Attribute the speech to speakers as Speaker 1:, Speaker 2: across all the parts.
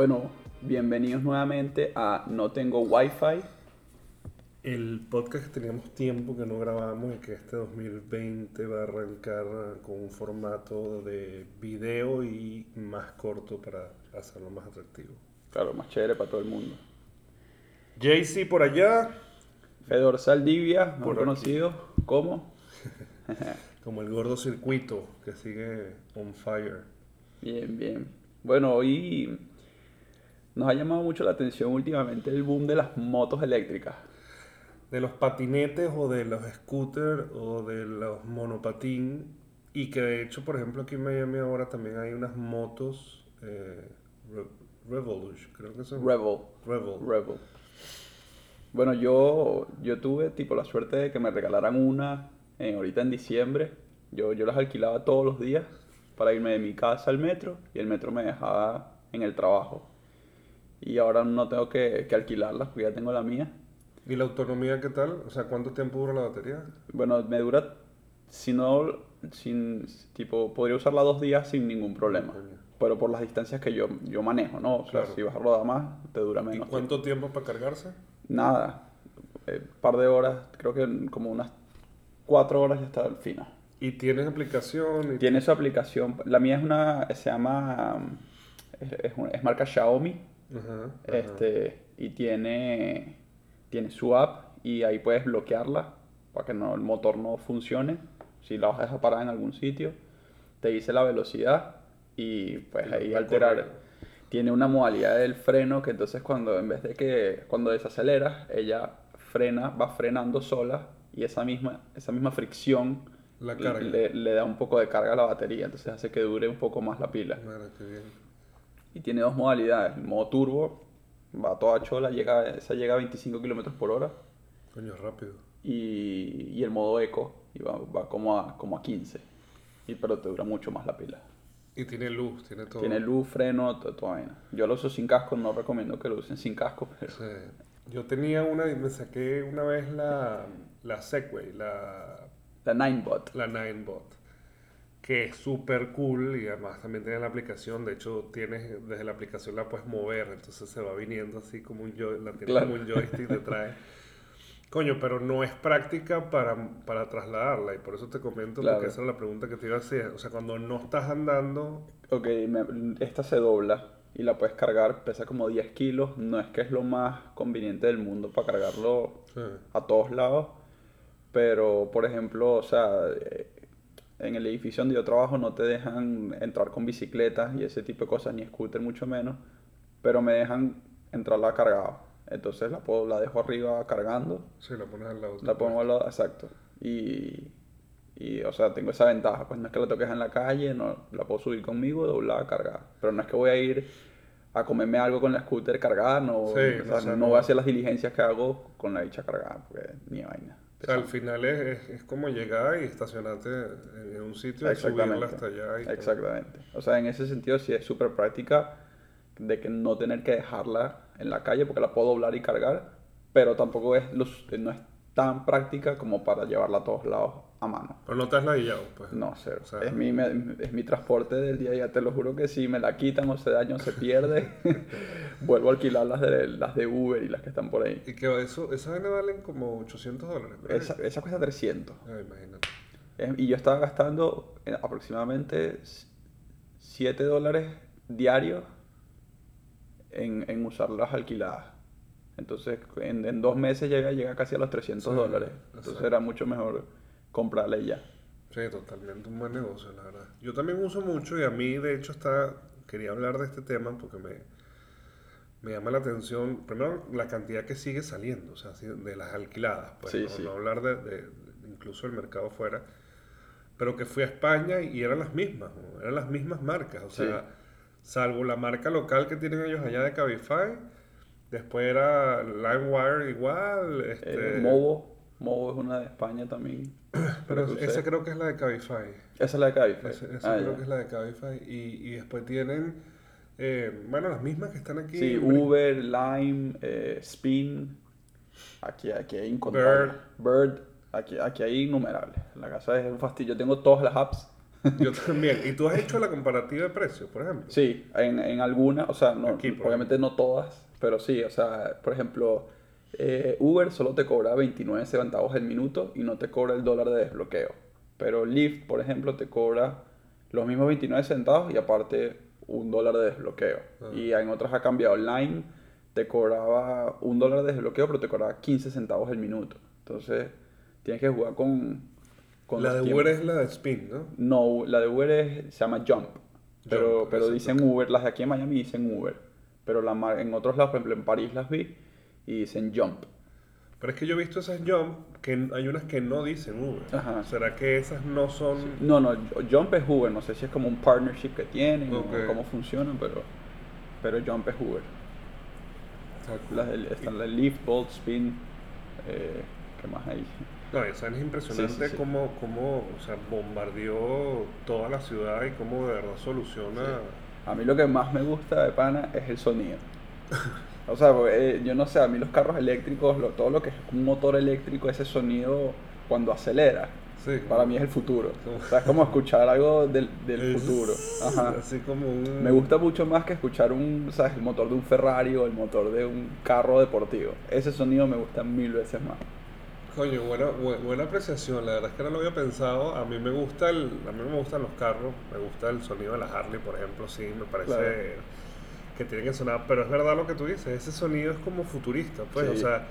Speaker 1: Bueno, bienvenidos nuevamente a No Tengo Wi-Fi.
Speaker 2: El podcast que teníamos tiempo que no grabamos y que este 2020 va a arrancar con un formato de video y más corto para hacerlo más atractivo.
Speaker 1: Claro, más chévere para todo el mundo.
Speaker 2: JC por allá.
Speaker 1: Fedor Saldivia,
Speaker 2: Por aquí.
Speaker 1: conocido como.
Speaker 2: Como el gordo circuito que sigue on fire.
Speaker 1: Bien, bien. Bueno, hoy nos ha llamado mucho la atención últimamente el boom de las motos eléctricas.
Speaker 2: De los patinetes o de los scooters o de los monopatín. Y que de hecho, por ejemplo, aquí en Miami ahora también hay unas motos eh, Re- Revolution, creo que son.
Speaker 1: Rebel.
Speaker 2: Revel.
Speaker 1: Rebel. Bueno, yo, yo tuve tipo la suerte de que me regalaran una en, ahorita en diciembre. Yo, yo las alquilaba todos los días para irme de mi casa al metro y el metro me dejaba en el trabajo. Y ahora no tengo que, que alquilarlas porque ya tengo la mía.
Speaker 2: ¿Y la autonomía qué tal? O sea, ¿cuánto tiempo dura la batería?
Speaker 1: Bueno, me dura, si no, sin, tipo, podría usarla dos días sin ningún problema. Pero por las distancias que yo, yo manejo, ¿no? O sea,
Speaker 2: Claro.
Speaker 1: si vas a rodar más, te dura
Speaker 2: ¿Y
Speaker 1: menos.
Speaker 2: cuánto tiempo para cargarse?
Speaker 1: Nada, un par de horas, creo que como unas cuatro horas ya está al final.
Speaker 2: ¿Y tienes aplicación? Y
Speaker 1: Tiene su aplicación, la mía es una, se llama, es, es es marca Xiaomi,
Speaker 2: Ajá, ajá.
Speaker 1: este, y tiene, tiene su app y ahí puedes bloquearla para que no, el motor no funcione. Si la vas a parada en algún sitio, te dice la velocidad y pues
Speaker 2: Y
Speaker 1: ahí alterar.
Speaker 2: correr.
Speaker 1: Tiene una modalidad del freno que entonces cuando en vez de que cuando desaceleras, ella frena, va frenando sola y esa misma, esa misma fricción
Speaker 2: La
Speaker 1: le, le da un poco de carga a la batería, entonces hace que dure un poco más la pila.
Speaker 2: Mira, qué bien.
Speaker 1: Y tiene dos modalidades. El modo turbo, va toda chola, llega, esa llega a 25 km por hora.
Speaker 2: Coño, rápido.
Speaker 1: Y, y el modo eco, y va, va como, a, como a 15. Y, pero te dura mucho más la pila.
Speaker 2: Y tiene luz, tiene todo.
Speaker 1: Tiene luz, freno, to- toda vaina. Yo lo uso sin casco, no recomiendo que lo usen sin casco, pero...
Speaker 2: Sí. Yo tenía una y me saqué una vez la, la Segway, la,
Speaker 1: La Ninebot.
Speaker 2: la Ninebot, que es súper cool y además también tiene la aplicación. De hecho, tienes desde la aplicación la puedes mover, entonces se va viniendo así como un, joy- la tienes
Speaker 1: Claro.
Speaker 2: como un joystick detrás. Coño, pero no es práctica para, para trasladarla y por eso te comento,
Speaker 1: Claro.
Speaker 2: porque esa era la pregunta que te iba a hacer. O sea, cuando no estás andando,
Speaker 1: Ok, me- esta se dobla y la puedes cargar, pesa como 10 kilos. No es que es lo más conveniente del mundo para cargarlo
Speaker 2: sí,
Speaker 1: a todos lados. Pero, por ejemplo, o sea, eh, en el edificio donde yo trabajo no te dejan entrar con bicicletas y ese tipo de cosas, ni scooter mucho menos. Pero me dejan entrarla cargada. Entonces la, puedo, la dejo arriba cargando.
Speaker 2: sí, la pones al lado.
Speaker 1: La pongo al lado, exacto. Y, y, o sea, tengo esa ventaja. Pues no es que la toques en la calle, no, la puedo subir conmigo, doblada, cargada. Pero no es que voy a ir a comerme algo con la scooter cargada, no,
Speaker 2: Sí,
Speaker 1: o sea,
Speaker 2: o sea,
Speaker 1: no,
Speaker 2: no.
Speaker 1: voy a hacer las diligencias que hago con la dicha cargada, porque ni vaina.
Speaker 2: Al final es, es, es como llegar y estacionarte en, un sitio y subirla hasta allá. Y todo.
Speaker 1: Exactamente. O sea, en ese sentido sí es súper práctica de que no tener que dejarla en la calle porque la puedo doblar y cargar, pero tampoco es, lo su- no es tan práctica como para llevarla a todos lados a mano.
Speaker 2: Pero no te has ladillado, pues.
Speaker 1: No, cero.
Speaker 2: O sea,
Speaker 1: es, mi, me- es mi transporte del día a día, te lo juro que si me la quitan o se daña o se pierde, vuelvo a alquilar las de, las de Uber y las que están por ahí.
Speaker 2: Y que eso, esas valen como 800 dólares.
Speaker 1: Esa, esa cuesta 300.
Speaker 2: Ah, imagínate.
Speaker 1: Y yo estaba gastando eh, aproximadamente 7 dólares diarios en, en usarlas alquiladas. Entonces, en, en dos meses llega, llega casi a los 300
Speaker 2: Sí,
Speaker 1: dólares. Entonces
Speaker 2: exacto.
Speaker 1: era mucho mejor comprarla y ya.
Speaker 2: Sí, totalmente un buen negocio, la verdad. Yo también uso mucho y a mí, de hecho, está, quería hablar de este tema porque me, me llama la atención, primero, la cantidad que sigue saliendo, o sea, de las alquiladas, pues,
Speaker 1: Sí,
Speaker 2: no,
Speaker 1: sí.
Speaker 2: no hablar de, de- incluso del mercado fuera, pero que fui a España y eran las mismas, ¿no? eran las mismas marcas, o
Speaker 1: Sí.
Speaker 2: sea, salvo la marca local que tienen ellos allá de Cabify, después era LimeWire igual, este,
Speaker 1: Eh, Movo, Movo es una de España también.
Speaker 2: pero esa creo que es la de Cabify.
Speaker 1: Esa es la de Cabify.
Speaker 2: Esa, esa
Speaker 1: Ah,
Speaker 2: creo
Speaker 1: ya.
Speaker 2: que es la de Cabify. Y, y después tienen, eh, bueno, las mismas que están aquí.
Speaker 1: Sí, Uber, Lime, eh, Spin. Aquí, aquí hay incontables. Bird. Bird. Aquí, aquí hay innumerables. La casa es un fastidio. Yo tengo todas las apps.
Speaker 2: Yo también. ¿Y tú has hecho la comparativa de precios, por ejemplo?
Speaker 1: Sí, en, en algunas, o sea, no,
Speaker 2: Aquí,
Speaker 1: obviamente no todas, pero sí, o sea, por ejemplo, eh, Uber solo te cobra 29 centavos el minuto y no te cobra el dólar de desbloqueo. Pero Lyft, por ejemplo, te cobra los mismos 29 centavos y aparte un dólar de desbloqueo.
Speaker 2: Ah.
Speaker 1: Y en otras ha cambiado. Line te cobraba un dólar de desbloqueo, pero te cobraba 15 centavos el minuto. Entonces, tienes que jugar con...
Speaker 2: la de. Uber es la de Spin, ¿no?
Speaker 1: No, la de Uber es, se llama Jump. Pero, pero dicen. Uber, las de aquí en Miami dicen Uber. Pero la, en otros lados, por ejemplo, en París las vi y dicen Jump.
Speaker 2: Pero es que yo he visto esas jump que hay unas que no dicen Uber.
Speaker 1: Ajá.
Speaker 2: ¿Será que esas no son...?
Speaker 1: No, no, jump es Uber. No sé si es como un partnership que tienen o cómo funcionan, pero, pero jump es Uber. Están las leaf, bolt, spin, eh, ¿qué más hay?
Speaker 2: No, eso es impresionante
Speaker 1: sí.
Speaker 2: Cómo, cómo, o sea, bombardeó toda la ciudad y cómo de verdad soluciona.
Speaker 1: A mí lo que más me gusta de Pana es el sonido. O sea, eh, yo no sé, a mí los carros eléctricos, todo lo que es un motor eléctrico, ese sonido cuando acelera,
Speaker 2: sí,
Speaker 1: para mí es el futuro.
Speaker 2: Como...
Speaker 1: Es como escuchar algo del, del futuro. Me gusta mucho más que escuchar un, ¿sabes? el motor de un Ferrari o el motor de un carro deportivo. Ese sonido me gusta mil veces más.
Speaker 2: Coño, buena, buena, apreciación. La verdad es que no lo había pensado. A mí me gusta el, a mí me gustan los carros. Me gusta el sonido de la Harley, por ejemplo. Sí, me parece que tiene que sonar, pero es verdad lo que tú dices, ese sonido es como futurista, pues, o sea,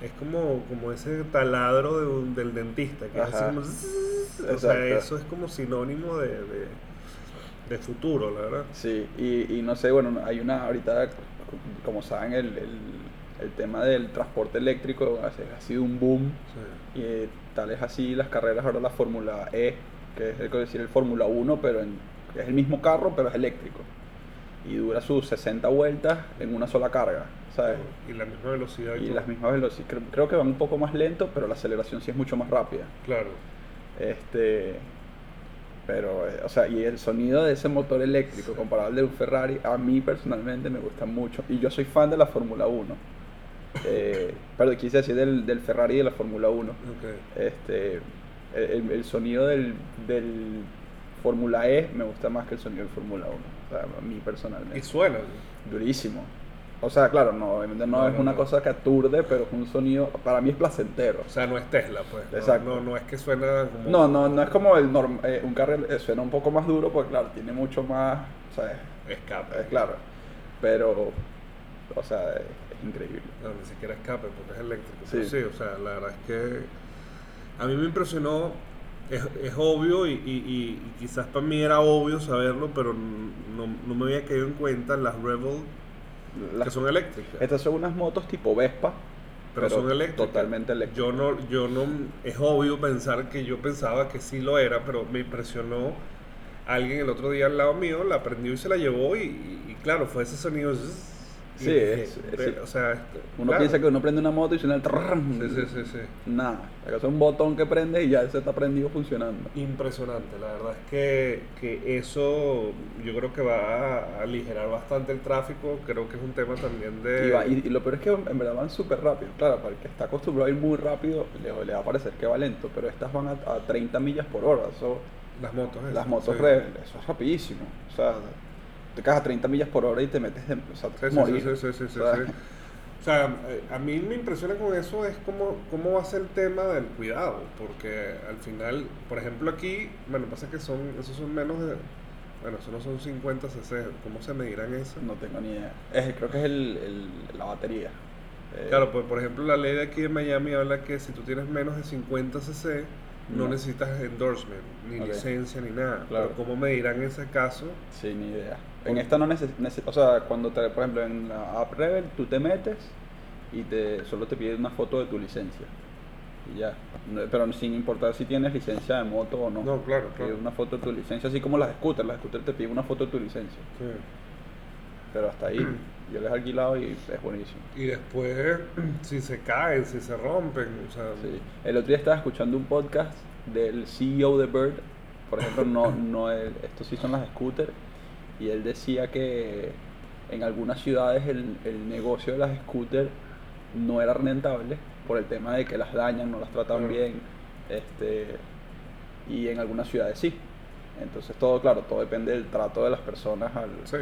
Speaker 2: es como, como ese taladro del dentista, que
Speaker 1: es
Speaker 2: como, o sea, eso es como sinónimo de, de, futuro, la verdad.
Speaker 1: Sí, y, y, no sé, bueno, hay una, ahorita, como saben, el, el, el tema del transporte eléctrico ha sido un boom, y eh, tal es así las carreras, ahora la Fórmula E, que es decir el Fórmula 1, pero en, es el mismo carro, pero es eléctrico y dura sus 60 vueltas en una sola carga, ¿sabes?
Speaker 2: Y la misma velocidad.
Speaker 1: Y,
Speaker 2: y
Speaker 1: las mismas velocidades. Creo, que van un poco más lento, pero la aceleración sí es mucho más rápida.
Speaker 2: Claro.
Speaker 1: Este. Pero, eh, o sea, y el sonido de ese motor eléctrico comparado al de un Ferrari, a mí personalmente me gusta mucho. Y yo soy fan de la Fórmula 1. eh, perdón, quise decir del, Ferrari y de la Fórmula 1. Este, el, sonido del, del Fórmula E me gusta más que el sonido del Fórmula 1 a mí personalmente.
Speaker 2: Y suena.
Speaker 1: Durísimo. O sea, claro, no, obviamente no, es una cosa que aturde, pero es un sonido, para mí es placentero.
Speaker 2: O sea, no es Tesla, pues.
Speaker 1: Exacto.
Speaker 2: No, no, es que suena como...
Speaker 1: No, no, no es como el norm, eh, un carril, eh, suena un poco más duro, porque claro, tiene mucho más, ¿sabes?
Speaker 2: Escape.
Speaker 1: Es claro. Pero, o sea, es, increíble.
Speaker 2: No, ni siquiera escape, porque es eléctrico.
Speaker 1: Sí.
Speaker 2: sí, o sea, la verdad es que a mí me impresionó es, es obvio y, y, y, quizás para mí era obvio saberlo, pero no, no me había caído en cuenta las Rebel
Speaker 1: las,
Speaker 2: que son eléctricas.
Speaker 1: Estas son unas motos tipo Vespa.
Speaker 2: Pero, pero son eléctricas.
Speaker 1: Totalmente eléctricas.
Speaker 2: Yo no, yo no, es obvio pensar que yo pensaba que sí lo era, pero me impresionó alguien el otro día al lado mío, la prendió y se la llevó y, y claro, fue ese sonido. Zzz,
Speaker 1: Sí, es,
Speaker 2: o sea,
Speaker 1: uno
Speaker 2: claro.
Speaker 1: piensa que uno prende una moto y suena el trrrm. Sí,
Speaker 2: sí, sí,
Speaker 1: Nada, es un botón que prende y ya se está prendido funcionando.
Speaker 2: Impresionante, la verdad es que, que eso yo creo que va a aligerar bastante el tráfico, creo que es un tema también de...
Speaker 1: Y, va, y lo peor es que en verdad van súper rápido, claro, para el que está acostumbrado a ir muy rápido le, le va a parecer que va lento, pero estas van a, a 30 millas por hora, eso...
Speaker 2: Las motos,
Speaker 1: Las motos, re, eso es rapidísimo, o sea te caes a 30 millas por hora y te metes de, o sea,
Speaker 2: Sí, sí,
Speaker 1: morir.
Speaker 2: sí, sí, sí, sí,
Speaker 1: O sea,
Speaker 2: sí. O sea, eh, a mí me impresiona con eso es cómo, cómo va a ser el tema del cuidado, porque al final, por ejemplo aquí, bueno, pasa que son, esos son menos de, bueno, esos no son 50 cc, ¿cómo se medirán eso?
Speaker 1: No tengo ni idea. Es- creo que es el, el- la batería. Eh,
Speaker 2: Claro, pues por ejemplo la ley de aquí de Miami habla que si tú tienes menos de 50 cc, no,
Speaker 1: No.
Speaker 2: necesitas endorsement, ni licencia, ni nada.
Speaker 1: Claro.
Speaker 2: Pero ¿cómo medirán ese caso?
Speaker 1: Sí, ni idea. En esta no necesitas, o sea, cuando te, por ejemplo, en la app Rebel tú te metes y te solo te pide una foto de tu licencia. Y ya. No- Pero sin importar si tienes licencia de moto o no.
Speaker 2: No, claro,
Speaker 1: Te pide
Speaker 2: claro.
Speaker 1: una foto de tu licencia, así como las scooters. Las scooters te piden una foto de tu licencia.
Speaker 2: Sí.
Speaker 1: Pero hasta ahí, yo les he alquilado y es buenísimo.
Speaker 2: Y después, si se caen, si se rompen, o sea,
Speaker 1: Sí. El otro día estaba escuchando un podcast del CEO de Bird, por ejemplo, no, no el- estos sí son las scooters, y él decía que en algunas ciudades el, el negocio de las scooters no era rentable por el tema de que las dañan, no las tratan
Speaker 2: Claro.
Speaker 1: bien, este, y en algunas ciudades sí. Entonces todo, claro, todo depende del trato de las personas al...
Speaker 2: Sí,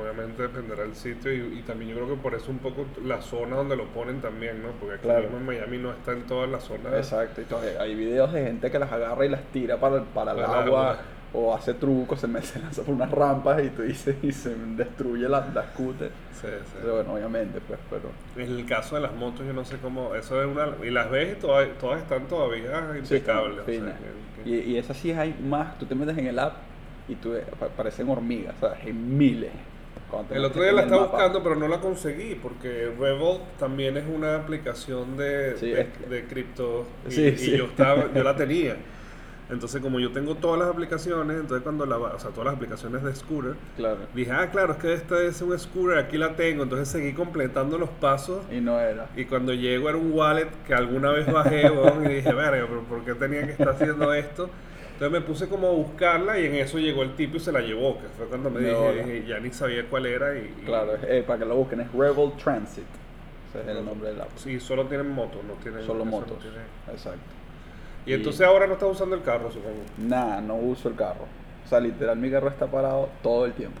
Speaker 2: obviamente dependerá del sitio y, y también yo creo que por eso un poco la zona donde lo ponen también, ¿no? Porque aquí
Speaker 1: Claro.
Speaker 2: mismo en Miami no está en todas las zonas.
Speaker 1: Exacto, y todavía hay videos de gente que las agarra y las tira para, para el
Speaker 2: Para el
Speaker 1: agua,
Speaker 2: agua.
Speaker 1: O hace trucos, se, me, se lanza por unas rampas y tú dices, y se destruye la, la scooter.
Speaker 2: Sí, sí.
Speaker 1: Pero bueno, obviamente, pues, pero...
Speaker 2: En el caso de las motos, yo no sé cómo. Eso es una. Y las ves y todas, todas están todavía
Speaker 1: Sí,
Speaker 2: impecables. o sea, que-
Speaker 1: Y, y esas sí hay más, tú te metes en el app y tú pa- parecen hormigas, o sea, hay miles.
Speaker 2: El otro día la estaba buscando, pero no la conseguí, porque Revolt también es una aplicación de,
Speaker 1: Sí,
Speaker 2: de,
Speaker 1: es
Speaker 2: de cripto. Y,
Speaker 1: Sí,
Speaker 2: y
Speaker 1: sí.
Speaker 2: yo estaba, yo la tenía. Entonces, como yo tengo todas las aplicaciones, entonces cuando la, va- o sea, todas las aplicaciones de scooter,
Speaker 1: Claro.
Speaker 2: dije, ah, claro, es que esta es un scooter, aquí la tengo. Entonces seguí completando los pasos.
Speaker 1: Y no era.
Speaker 2: Y cuando llego era un wallet que alguna vez bajé, weón, y dije, verga, pero ¿por qué tenía que estar haciendo esto? Entonces me puse como a buscarla y en eso llegó el tipo y se la llevó, que fue cuando me dije, ya ni sabía cuál era y... y-
Speaker 1: Claro, eh, para que lo busquen, es Rebel Transit. Ese es el nombre del app.
Speaker 2: Sí, solo tienen motos, no tienen...
Speaker 1: Solo
Speaker 2: eso no
Speaker 1: motos.
Speaker 2: tiene-
Speaker 1: Exacto.
Speaker 2: Y entonces ahora no estás usando el carro, supongo.
Speaker 1: Nada, no uso el carro. O sea, literal, mi carro está parado todo el tiempo.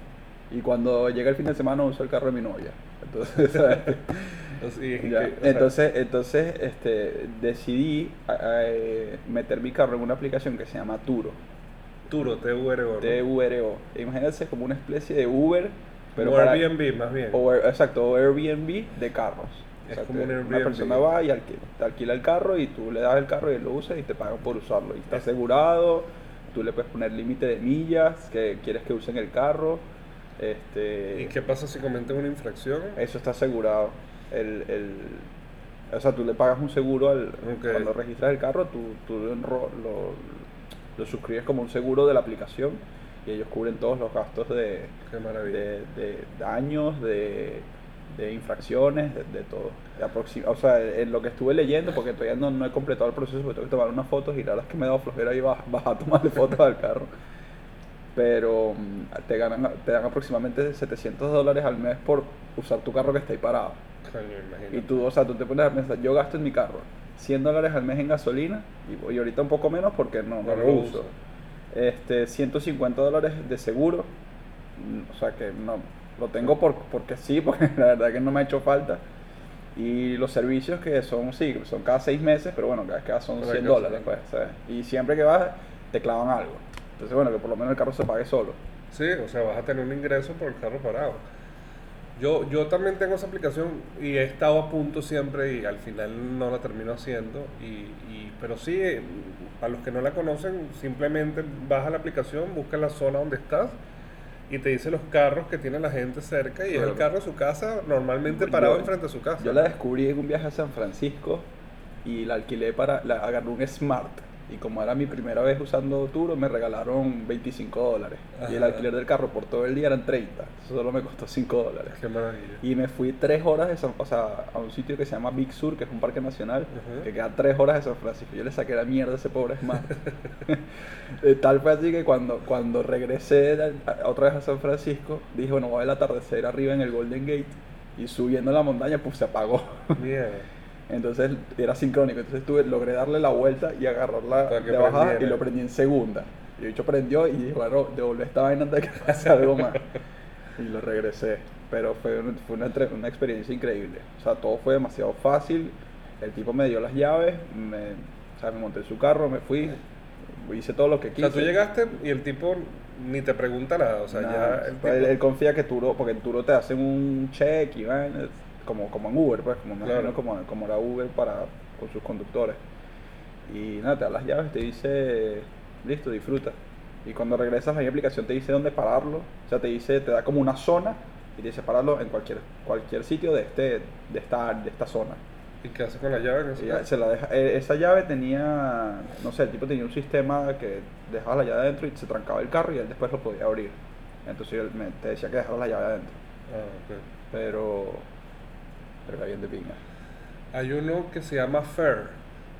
Speaker 1: Y cuando llega el fin de semana uso el carro de mi novia. Entonces, ¿sabes?
Speaker 2: Así es
Speaker 1: Ya,
Speaker 2: que, o sea,
Speaker 1: Entonces, entonces este, decidí eh, meter mi carro en una aplicación que se llama Turo.
Speaker 2: Turo, T-U-R-O. ¿no?
Speaker 1: T-U-R-O. Imagínense como una especie de Uber, pero
Speaker 2: Como
Speaker 1: para-
Speaker 2: Airbnb, más bien.
Speaker 1: o exacto, o Airbnb de carros.
Speaker 2: Es
Speaker 1: O sea,
Speaker 2: como
Speaker 1: que
Speaker 2: un
Speaker 1: Una persona va y alquila, te alquila el carro y tú le das el carro y él lo usa y te pagan por usarlo. Y está
Speaker 2: Es-
Speaker 1: asegurado, tú le puedes poner límite de millas que quieres que usen el carro. Este,
Speaker 2: ¿Y qué pasa si cometen una infracción?
Speaker 1: Eso está asegurado. El, el, o sea, tú le pagas un seguro al, cuando registras el carro, tú, tú lo, lo, lo suscribes como un seguro de la aplicación y ellos cubren todos los gastos de, de daños, de, de infracciones, de, de todo. De o sea, en lo que estuve leyendo, porque todavía no, no he completado el proceso, porque tengo que tomar unas fotos y la verdad es que me he dado flojera y vas, vas a tomarle fotos al carro. Pero mm, te, ganan, te dan aproximadamente 700 dólares al mes por usar tu carro que está ahí parado.
Speaker 2: Coño.
Speaker 1: Y tú, o sea, tú te pones a pensar, yo gasto en mi carro 100 dólares al mes en gasolina y, y ahorita un poco menos porque no, no
Speaker 2: No
Speaker 1: lo
Speaker 2: lo
Speaker 1: uso.
Speaker 2: uso.
Speaker 1: Este, 150 dólares de seguro, mm, o sea que no, lo tengo por, porque sí, porque la verdad que no me ha hecho falta. Y los servicios que son, sí, son cada seis meses, pero bueno, cada vez son
Speaker 2: Cada
Speaker 1: 100
Speaker 2: vez que
Speaker 1: dólares, pues, ¿sabes? Y siempre que vas, te clavan algo. Entonces, bueno, que por lo menos el carro se pague solo.
Speaker 2: Sí, o sea, vas a tener un ingreso por el carro parado. Yo, yo también tengo esa aplicación y he estado a punto siempre y al final no la termino haciendo. Y, y- pero sí, eh, para los que no la conocen, simplemente vas a la aplicación, buscas la zona donde estás y te dice los carros que tiene la gente cerca y es el carro de su casa, normalmente
Speaker 1: Yo-
Speaker 2: parado enfrente de su casa.
Speaker 1: Yo la descubrí en un viaje a San Francisco y la alquilé para, la agarré un Smart. Y como era mi primera vez usando Turo, me regalaron 25 dólares. Y el alquiler del carro por todo el día eran 30. Eso solo me costó 5 dólares.
Speaker 2: Qué maravilla.
Speaker 1: Y me fui 3 horas de San, o sea, a un sitio que se llama Big Sur, que es un parque nacional, que queda 3 horas de San Francisco. Yo le saqué la mierda a ese pobre Smart. De tal fue así que cuando, cuando regresé a- a- otra vez a San Francisco, dije, bueno, voy a ver el atardecer arriba en el Golden Gate. Y subiendo la montaña, pues se apagó. Entonces era sincrónico. Entonces tuve, logré darle la vuelta y agarrarla
Speaker 2: Para
Speaker 1: de bajada y lo prendí en segunda. Y de hecho prendió y dije, bueno, devolver esta vaina antes de que pase algo más. y lo regresé. Pero fue, fue una, experiencia increíble. O sea, todo fue demasiado fácil. El tipo me dio las llaves, me, o sea, me monté en su carro, me fui, hice todo lo que
Speaker 2: O
Speaker 1: quise.
Speaker 2: sea, tú llegaste y el tipo ni te pregunta nada. O sea, ya el tipo...
Speaker 1: él, él confía que Turo, porque en Turo te hacen un check y vaina, como, como en Uber, pues, como,
Speaker 2: Claro.
Speaker 1: como, como era Uber para, con sus conductores. Y nada, te da las llaves, te dice, listo, disfruta. Y cuando regresas a la aplicación te dice dónde pararlo, o sea, te dice, te da como una zona y te dice pararlo en cualquier, cualquier sitio de, este, de, esta, de esta zona.
Speaker 2: ¿Y qué haces con la llave
Speaker 1: se la deja, eh, esa llave tenía, no sé, el tipo tenía un sistema que dejaba la llave adentro y se trancaba el carro y él después lo podía abrir. Entonces él me, te decía que dejaras la llave adentro.
Speaker 2: Ah.
Speaker 1: Pero, pero era bien de pinga.
Speaker 2: Hay uno que se llama Fair.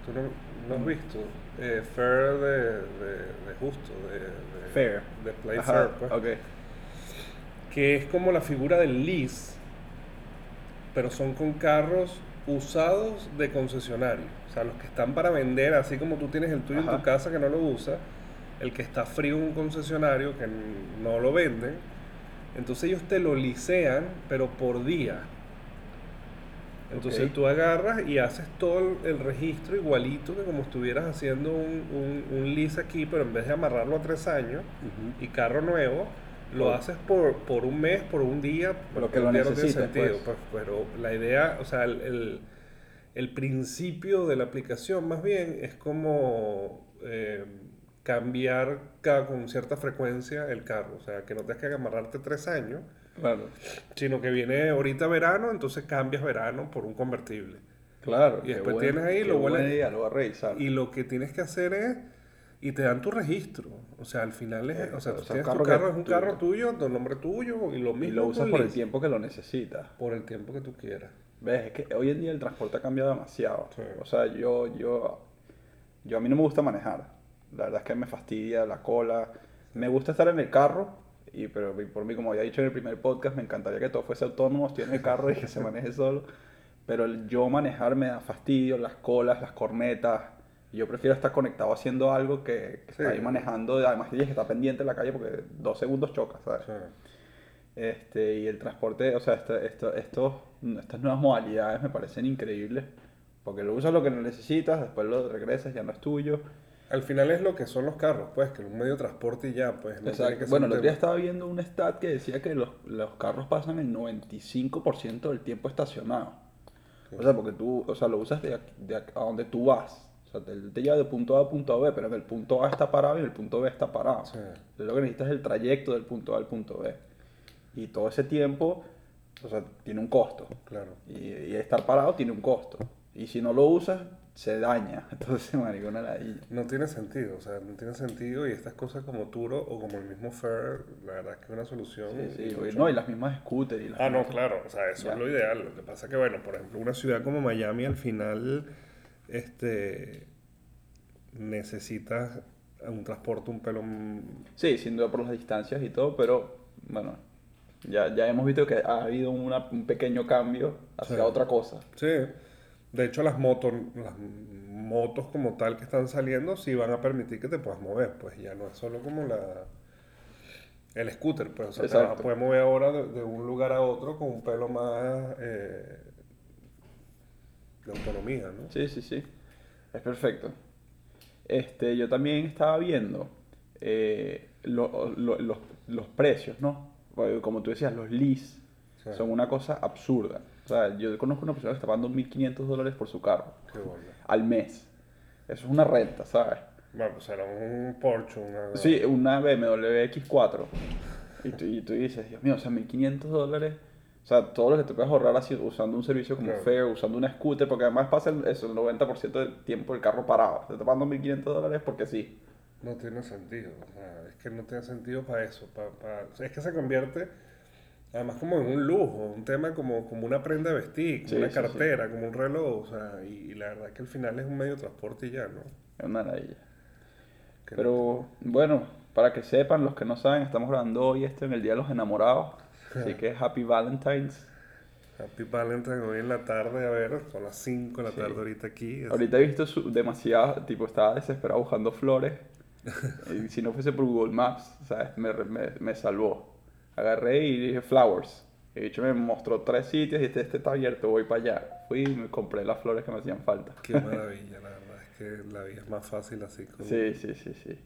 Speaker 2: ¿Tú no, no has
Speaker 1: Mm.
Speaker 2: visto? Eh, fair de, de, de justo. De, de-
Speaker 1: Fair.
Speaker 2: De Play
Speaker 1: Ajá,
Speaker 2: Fair, pues.
Speaker 1: ok.
Speaker 2: Que es como la figura del lease, pero son con carros usados de concesionario. O sea, los que están para vender, así como tú tienes el tuyo en tu casa que no lo usas, el que está frío en un concesionario que no lo venden. Entonces ellos te lo licean, pero por día. Entonces
Speaker 1: Ok.
Speaker 2: tú agarras y haces todo el, registro igualito que como estuvieras haciendo un, un, un lease aquí, pero en vez de amarrarlo a tres años y carro nuevo, lo haces por, por un mes, por un día. Porque
Speaker 1: que lo
Speaker 2: un día no tiene
Speaker 1: necesites,
Speaker 2: sentido,
Speaker 1: pues.
Speaker 2: pues, pero la idea, o sea, el, el, el principio de la aplicación más bien es como eh, cambiar cada, con cierta frecuencia el carro. O sea, que no tengas que amarrarte tres años,
Speaker 1: Claro,
Speaker 2: sino que viene ahorita verano, entonces cambias verano por un convertible.
Speaker 1: claro.
Speaker 2: Y después
Speaker 1: buen-
Speaker 2: tienes ahí, lo
Speaker 1: buena idea, lo voy a revisar.
Speaker 2: Y lo que tienes que hacer es, y te dan tu registro. O sea, al final es,
Speaker 1: Eh,
Speaker 2: o sea,
Speaker 1: o sea,
Speaker 2: tienes
Speaker 1: un
Speaker 2: tu
Speaker 1: carro
Speaker 2: carro, es un
Speaker 1: tuyo.
Speaker 2: carro tuyo, tu nombre tuyo, y lo mismo
Speaker 1: Y lo usas por el tiempo que lo necesitas.
Speaker 2: por el tiempo que tú quieras.
Speaker 1: ¿Ves? Es que hoy en día el transporte ha cambiado demasiado.
Speaker 2: Sí.
Speaker 1: O sea, yo, yo, yo a mí no me gusta manejar. La verdad es que me fastidia la cola. Me gusta estar en el carro, y, pero por mí, como había dicho en el primer podcast, me encantaría que todo fuese autónomo, estoy en el carro y que se maneje solo. Pero el yo manejar me da fastidio, las colas, las cornetas. Yo prefiero estar conectado haciendo algo que, que
Speaker 2: Sí.
Speaker 1: estar ahí manejando. Además, tienes que estar pendiente en la calle porque dos segundos chocas, ¿sabes?
Speaker 2: Sea,
Speaker 1: Este, y el transporte, o sea, esto- esto- estos, estas nuevas modalidades me parecen increíbles. Porque lo usas lo que no necesitas, después lo regresas, ya no es tuyo.
Speaker 2: Al final es lo que son los carros, pues, que es un medio de transporte y ya, pues. no
Speaker 1: Exacto. Bueno, el otro día estaba viendo un stat que decía que los, los carros pasan el 95% del tiempo estacionados. O sea, porque tú, o sea, lo usas de, aquí- de aquí- a donde tú vas. O sea, te, te lleva de punto A a punto B, pero en el punto A está parado y en el punto B está parado.
Speaker 2: Sí.
Speaker 1: Entonces, lo que necesitas es el trayecto del punto A al punto B. Y todo ese tiempo, o sea, tiene un costo.
Speaker 2: Claro.
Speaker 1: Y, y estar parado tiene un costo. Y si no lo usas, se daña. Entonces, maricona la
Speaker 2: No tiene sentido, o sea, no tiene sentido y estas cosas como Turo o como el mismo Fair, la verdad es que es una solución.
Speaker 1: Sí, sí,
Speaker 2: mucho-
Speaker 1: No, y las mismas scooters. Y las
Speaker 2: Ah, no, claro, o sea, eso
Speaker 1: Ya.
Speaker 2: es lo ideal. Lo que pasa que, bueno, por ejemplo, una ciudad como Miami al final, este, necesitas un transporte un pelo...
Speaker 1: Sí, sin duda por las distancias y todo, pero bueno, ya, ya hemos visto que ha habido una- un pequeño cambio hacia
Speaker 2: Sí.
Speaker 1: otra cosa.
Speaker 2: Sí, de hecho las motos, las motos como tal que están saliendo sí van a permitir que te puedas mover, pues ya no es solo como la... El scooter, pues, o sea, te mover ahora de, de un lugar a otro con un pelo más eh, de autonomía, ¿no?
Speaker 1: Sí, sí, sí. Es perfecto. Este, yo también estaba viendo eh, lo- lo- los, los precios, ¿no? Como tú decías, los lease
Speaker 2: Sí.
Speaker 1: son una cosa absurda. O sea, yo conozco una persona que está pagando 1.500 dólares por su carro
Speaker 2: Qué bueno.
Speaker 1: al mes. Eso es una renta, ¿sabes?
Speaker 2: Bueno, pues era un Porsche, una...
Speaker 1: Sí, una BMW X4. Y tú, y tú dices, Dios mío, o sea, 1.500 dólares. O sea, todo lo que te puedes ahorrar así, usando un servicio como
Speaker 2: Claro.
Speaker 1: Fair, usando una scooter, porque además pasa el, eso, el 90% del tiempo el carro parado. Te está pagando 1.500 dólares porque sí.
Speaker 2: No tiene sentido, o sea, es que no tiene sentido para eso, para, o sea, es que se convierte además como en un lujo, un tema como, como una prenda de vestir, como
Speaker 1: Sí,
Speaker 2: una
Speaker 1: sí, sí.
Speaker 2: cartera, como un reloj, o sea, y, y la verdad que al final es un medio de transporte y ya, ¿no?
Speaker 1: Es una maravilla.
Speaker 2: Que
Speaker 1: Pero bueno, para que sepan, los que no saben, estamos grabando hoy esto en el Día de los Enamorados. Así que Happy Valentine's.
Speaker 2: Happy Valentine hoy en la tarde, a ver, son las 5 de la
Speaker 1: Sí.
Speaker 2: tarde ahorita aquí. es-
Speaker 1: Ahorita he visto su, demasiado, tipo, estaba desesperado buscando flores. y si no fuese por Google Maps, ¿sabes? Me, me, me salvó. Agarré y dije flowers. Y de hecho me mostró tres sitios y este, este está abierto, voy para allá. Fui y me compré las flores que me hacían falta.
Speaker 2: Qué maravilla, la verdad, es que la vida es más fácil así. con-
Speaker 1: Sí, sí, sí, sí.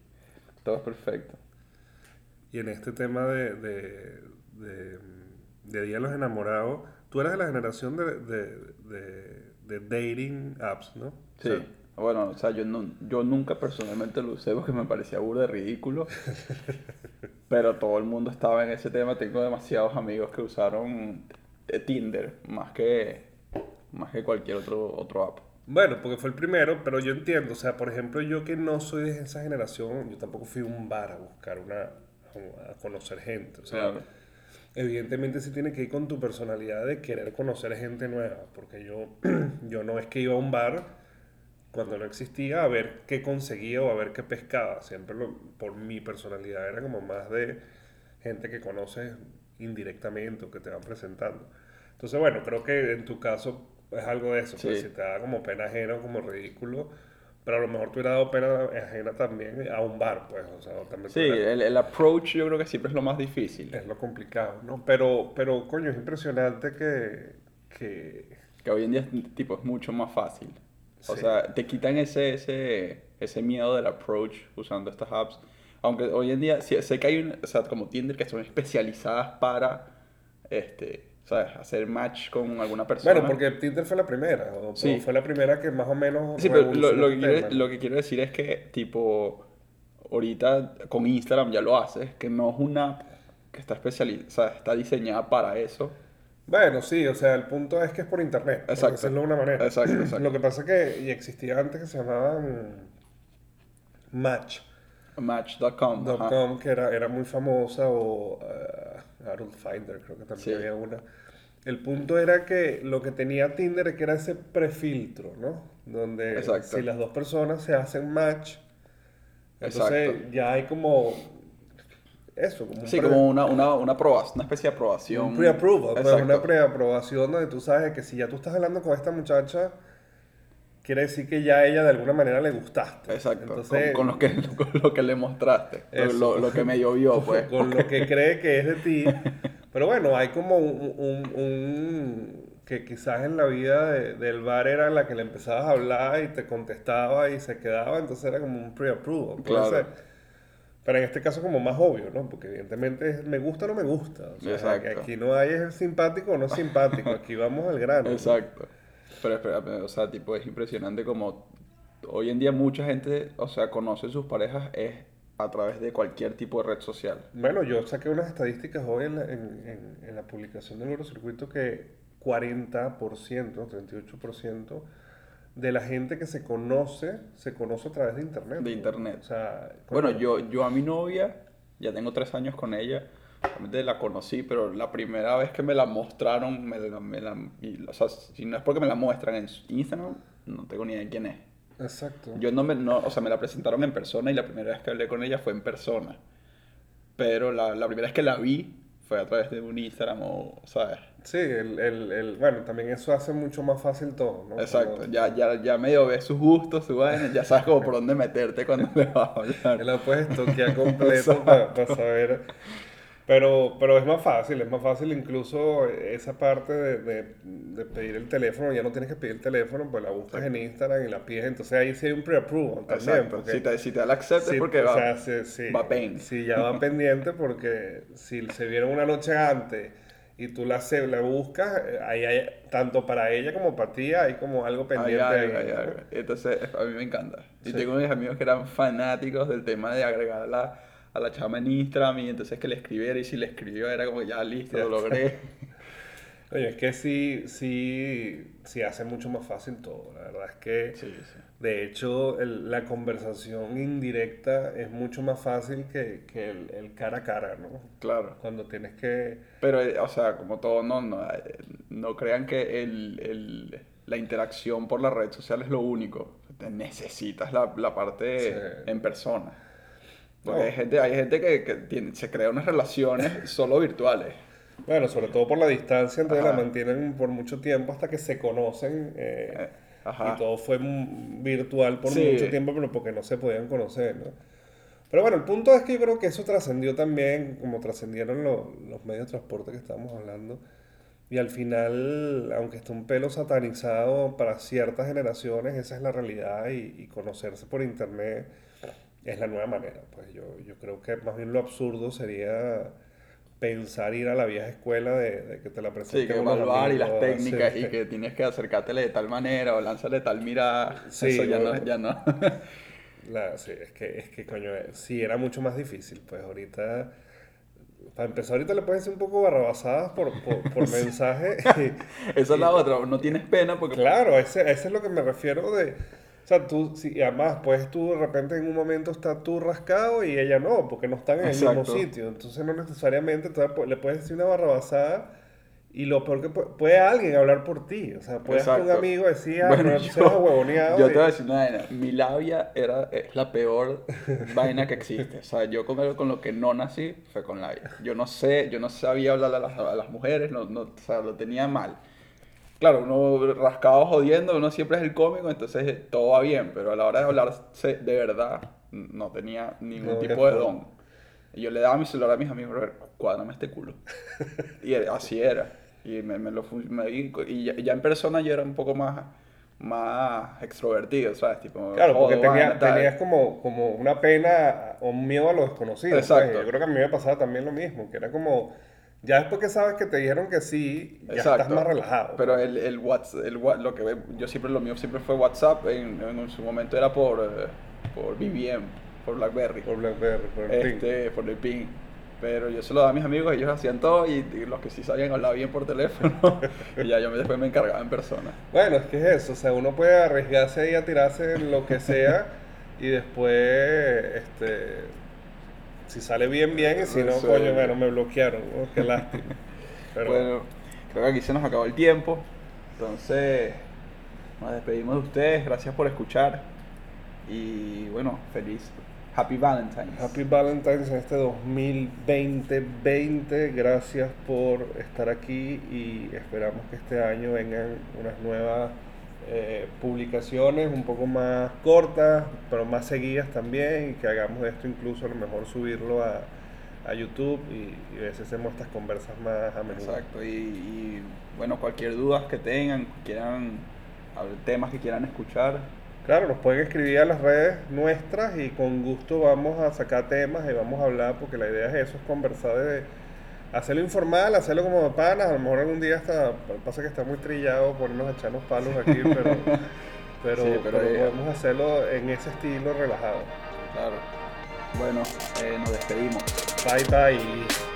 Speaker 1: Todo es perfecto.
Speaker 2: Y en este tema de, de, de, de Día de los Enamorados, tú eres de la generación de, de, de, dating apps, ¿no? O
Speaker 1: Sí.
Speaker 2: sea,
Speaker 1: Bueno, o sea, yo, no, yo nunca personalmente lo usé porque me parecía burda ridículo. pero todo el mundo estaba en ese tema. Tengo demasiados amigos que usaron eh, Tinder más que, más que cualquier otro, otro app.
Speaker 2: Bueno, porque fue el primero, pero yo entiendo, o sea, por ejemplo, yo que no soy de esa generación, yo tampoco fui a un bar a buscar una, a conocer gente, o sea,
Speaker 1: Claro.
Speaker 2: evidentemente sí tiene que ir con tu personalidad de querer conocer gente nueva, porque yo, yo no es que iba a un bar cuando no existía a ver qué conseguía o a ver qué pescaba, siempre lo- por mi personalidad era como más de gente que conoces indirectamente o que te van presentando. Entonces, bueno, creo que en tu caso es algo de eso, pues
Speaker 1: Sí.
Speaker 2: si te da como pena ajena o como ridículo, Pero a lo mejor te hubiera dado pena ajena también a un bar, pues. O sea, también
Speaker 1: Sí, el, el approach yo creo que siempre es lo más difícil.
Speaker 2: es lo complicado, ¿no? Pero, pero coño, es impresionante que, que
Speaker 1: Que hoy en día tipo, es mucho más fácil. O
Speaker 2: Sí.
Speaker 1: sea, te quitan ese, ese, ese miedo del approach usando estas apps. Aunque hoy en día, sí, sé que hay, un, o sea, como Tinder que son especializadas para, este, ¿sabes? Hacer match con alguna persona.
Speaker 2: Bueno, porque Tinder fue la primera, o
Speaker 1: Sí.
Speaker 2: fue la primera que más o menos
Speaker 1: Sí, pero lo, lo que quiero,
Speaker 2: tema.
Speaker 1: lo que quiero decir es que, tipo, ahorita con Instagram ya lo haces, que no es una app que está especializada, o sea, está diseñada para eso.
Speaker 2: Bueno, sí, o sea, el punto es que es por internet, por
Speaker 1: Exacto.
Speaker 2: decirlo de una manera.
Speaker 1: Exacto, exacto.
Speaker 2: Lo que pasa es que y existía antes que se llamaban Match.com,
Speaker 1: Match.com.
Speaker 2: que era, era muy famosa, o uh, Adult Finder, creo que también
Speaker 1: Sí.
Speaker 2: había una. El punto era que lo que tenía Tinder es que era ese prefiltro, ¿no? Donde
Speaker 1: Exacto.
Speaker 2: si las dos personas se hacen match, entonces
Speaker 1: Exacto.
Speaker 2: ya hay como eso, como
Speaker 1: Sí, como una, una, una, una especie de aprobación.
Speaker 2: un pre-approval,
Speaker 1: Exacto.
Speaker 2: una pre-aprobación donde tú sabes que si ya tú estás hablando con esta muchacha, quiere decir que ya a ella de alguna manera le gustaste.
Speaker 1: Exacto,
Speaker 2: Entonces,
Speaker 1: con, con lo que, con lo que le mostraste, lo, lo, que me llovió, pues.
Speaker 2: con lo que cree que es de ti. Pero bueno, hay como un, un- un- que quizás en la vida de- del bar era la que le empezabas a hablar y te contestaba y se quedaba, entonces era como un pre-approval.
Speaker 1: Claro.
Speaker 2: ser. Pero en este caso como más obvio, ¿no? Porque evidentemente es me gusta o no me gusta. O sea,
Speaker 1: Exacto.
Speaker 2: que aquí no hay es simpático o no simpático, aquí vamos al grano. ¿no?
Speaker 1: Exacto. Pero espérame, o sea, tipo, es impresionante como hoy en día mucha gente, o sea, conoce sus parejas es a través de cualquier tipo de red social.
Speaker 2: Bueno, yo saqué unas estadísticas hoy en la, en, en- en la publicación del Eurocircuito que 40%, 38% de la gente que se conoce, se conoce a través de Internet.
Speaker 1: De. Internet.
Speaker 2: O sea,
Speaker 1: Bueno, yo, yo a mi novia, ya tengo tres años con ella, realmente la conocí, pero la primera vez que me la mostraron, me la, me la- y, o sea, si no es porque me la muestran en Instagram, no tengo ni idea de quién es.
Speaker 2: Exacto.
Speaker 1: Yo no me, no, o sea, me la presentaron en persona y la primera vez que hablé con ella fue en persona. Pero la, la primera vez que la vi fue a través de un Instagram o, ¿sabes?
Speaker 2: Sí, el, el, el- bueno, también eso hace mucho más fácil todo, ¿no?
Speaker 1: Exacto, ya, ya, ya medio ves sus gustos, su vaina, ya sabes como por dónde meterte cuando le vas a hablar.
Speaker 2: la puedes toquear completo para saber. Pero, pero es más fácil, es más fácil incluso esa parte de, de- de pedir el teléfono, ya no tienes que pedir el teléfono, pues la buscas en Instagram y la pides, entonces ahí sí hay un pre-approval también. Porque
Speaker 1: si te, si te accept es
Speaker 2: si-
Speaker 1: porque
Speaker 2: o
Speaker 1: va,
Speaker 2: sea, sí, sí,
Speaker 1: va pen.
Speaker 2: sí, ya va pendiente porque si se vieron una noche antes y tú la, la buscas, eh, ahí hay, tanto para ella como para ti, hay como algo pendiente ahí,
Speaker 1: hay
Speaker 2: ¿no?
Speaker 1: algo. Entonces, a mí me encanta. Y
Speaker 2: Sí.
Speaker 1: tengo unos amigos que eran fanáticos del tema de agregar la, a la chama en Instagram y entonces que le escribiera y si le escribió era como ya listo, lo logré.
Speaker 2: Oye, es que sí, sí, sí hace mucho más fácil todo. La verdad es que,
Speaker 1: Sí, sí.
Speaker 2: de hecho, el- la conversación indirecta es mucho más fácil que, que el, el cara a cara, ¿no?
Speaker 1: Claro.
Speaker 2: Cuando tienes que...
Speaker 1: Pero, eh, o sea, como todo, no, no, eh, no crean que el, el- la interacción por la red social es lo único. Te necesitas la, la parte
Speaker 2: Sí.
Speaker 1: en persona. Porque
Speaker 2: No.
Speaker 1: hay gente, hay gente que, que tiene- se crea unas relaciones solo virtuales.
Speaker 2: Bueno, sobre todo por la distancia, entonces
Speaker 1: Ajá.
Speaker 2: la mantienen por mucho tiempo hasta que se conocen. eh,
Speaker 1: Eh.
Speaker 2: Y todo fue virtual por
Speaker 1: Sí.
Speaker 2: mucho tiempo, pero porque no se podían conocer, ¿no? Pero bueno, el punto es que yo creo que eso trascendió también, como trascendieron lo- los medios de transporte que estábamos hablando. Y al final, aunque esté un pelo satanizado para ciertas generaciones, esa es la realidad y, y conocerse por internet es la nueva manera. Pues yo, yo creo que más bien lo absurdo sería pensar ir a la vieja escuela de, de que te la
Speaker 1: Sí,
Speaker 2: presenten
Speaker 1: que
Speaker 2: unos
Speaker 1: evaluar y las técnicas
Speaker 2: sí.
Speaker 1: y que tienes que acercártele de tal manera o lánzale tal mirada.
Speaker 2: Sí,
Speaker 1: Eso ya
Speaker 2: bueno.
Speaker 1: no, ya no.
Speaker 2: La, sí, es que, es que coño, eh, sí era mucho más difícil, pues ahorita, para empezar ahorita le puedes decir un poco barrabasadas por, por, por mensaje.
Speaker 1: Esa es la otra, no tienes pena porque
Speaker 2: claro, ese, ese es lo que me refiero de, o sea, tú, sí, y además, pues tú de repente en un momento estás tú rascado y ella no, porque no están en el mismo sitio, entonces no necesariamente, le puedes decir una barrabasada y lo peor que puede, puede alguien hablar por ti, o sea, puedes un
Speaker 1: Exacto.
Speaker 2: amigo decir, ah,
Speaker 1: Bueno,
Speaker 2: tú
Speaker 1: yo-
Speaker 2: seas huevoneado
Speaker 1: Yo
Speaker 2: y-
Speaker 1: te voy a decir una vaina. Mi labia era, es la peor vaina que existe. O sea, yo con algo con lo que no nací fue con labia. Yo no sé, yo no sabía hablar a las, a las mujeres, no, no, o sea, lo tenía mal. Claro, uno rascado jodiendo, uno siempre es el cómico, entonces eh, todo va bien, pero a la hora de hablar de verdad no tenía ningún
Speaker 2: No
Speaker 1: tipo de don. Y yo le daba mi celular a mis amigos, "Robert, cuádrame este culo. y así era. Y me, me lo me- y ya, ya en persona yo era un poco más, más extrovertido, ¿sabes? Tipo,
Speaker 2: Claro, porque tenía- tenías como, como una pena o un miedo a lo desconocido. pues.
Speaker 1: Exacto.
Speaker 2: Yo creo que a mí me pasaba también lo mismo, que era como, ya después que sabes que te dijeron que sí, ya estás más relajado.
Speaker 1: Pero el, el WhatsApp, el, lo que yo siempre, lo mío siempre fue WhatsApp, en, en su momento era por, eh, por BBM, por BlackBerry,
Speaker 2: Por BlackBerry, por el ping.
Speaker 1: este, por el ping. Pero yo se lo daba a mis amigos, ellos hacían todo y, y los que sí sabían hablar bien por teléfono. y ya yo me- después me encargaba en persona.
Speaker 2: Bueno, es que es eso, o sea, uno puede arriesgarse ahí a tirarse en lo que sea y después, este, si sale bien, bien, y si no,
Speaker 1: Sí.
Speaker 2: coño, bueno, me bloquearon, ¿no? qué lástima. Pero
Speaker 1: Bueno, creo que aquí se nos acabó el tiempo. Entonces, nos despedimos de ustedes. Gracias por escuchar. Y bueno, feliz Happy Valentine's.
Speaker 2: Happy Valentine's en este 2020. Gracias por estar aquí y esperamos que este año vengan unas nuevas eh, publicaciones un poco más cortas, pero más seguidas también y que hagamos esto incluso a lo mejor subirlo a, a YouTube y, y a veces hacemos estas conversas más a menudo.
Speaker 1: Exacto. Y, y, bueno, cualquier duda que tengan, quieran, temas que quieran escuchar.
Speaker 2: Claro, nos pueden escribir a las redes nuestras y con gusto vamos a sacar temas y vamos a hablar porque la idea es eso, es conversar de hacerlo informal, hacerlo como de panas, a lo mejor algún día hasta, pasa que está muy trillado ponernos a echarnos palos aquí, pero, pero,
Speaker 1: Sí, pero,
Speaker 2: pero podemos hacerlo en ese estilo relajado.
Speaker 1: Claro. Bueno, eh, nos despedimos.
Speaker 2: Bye bye.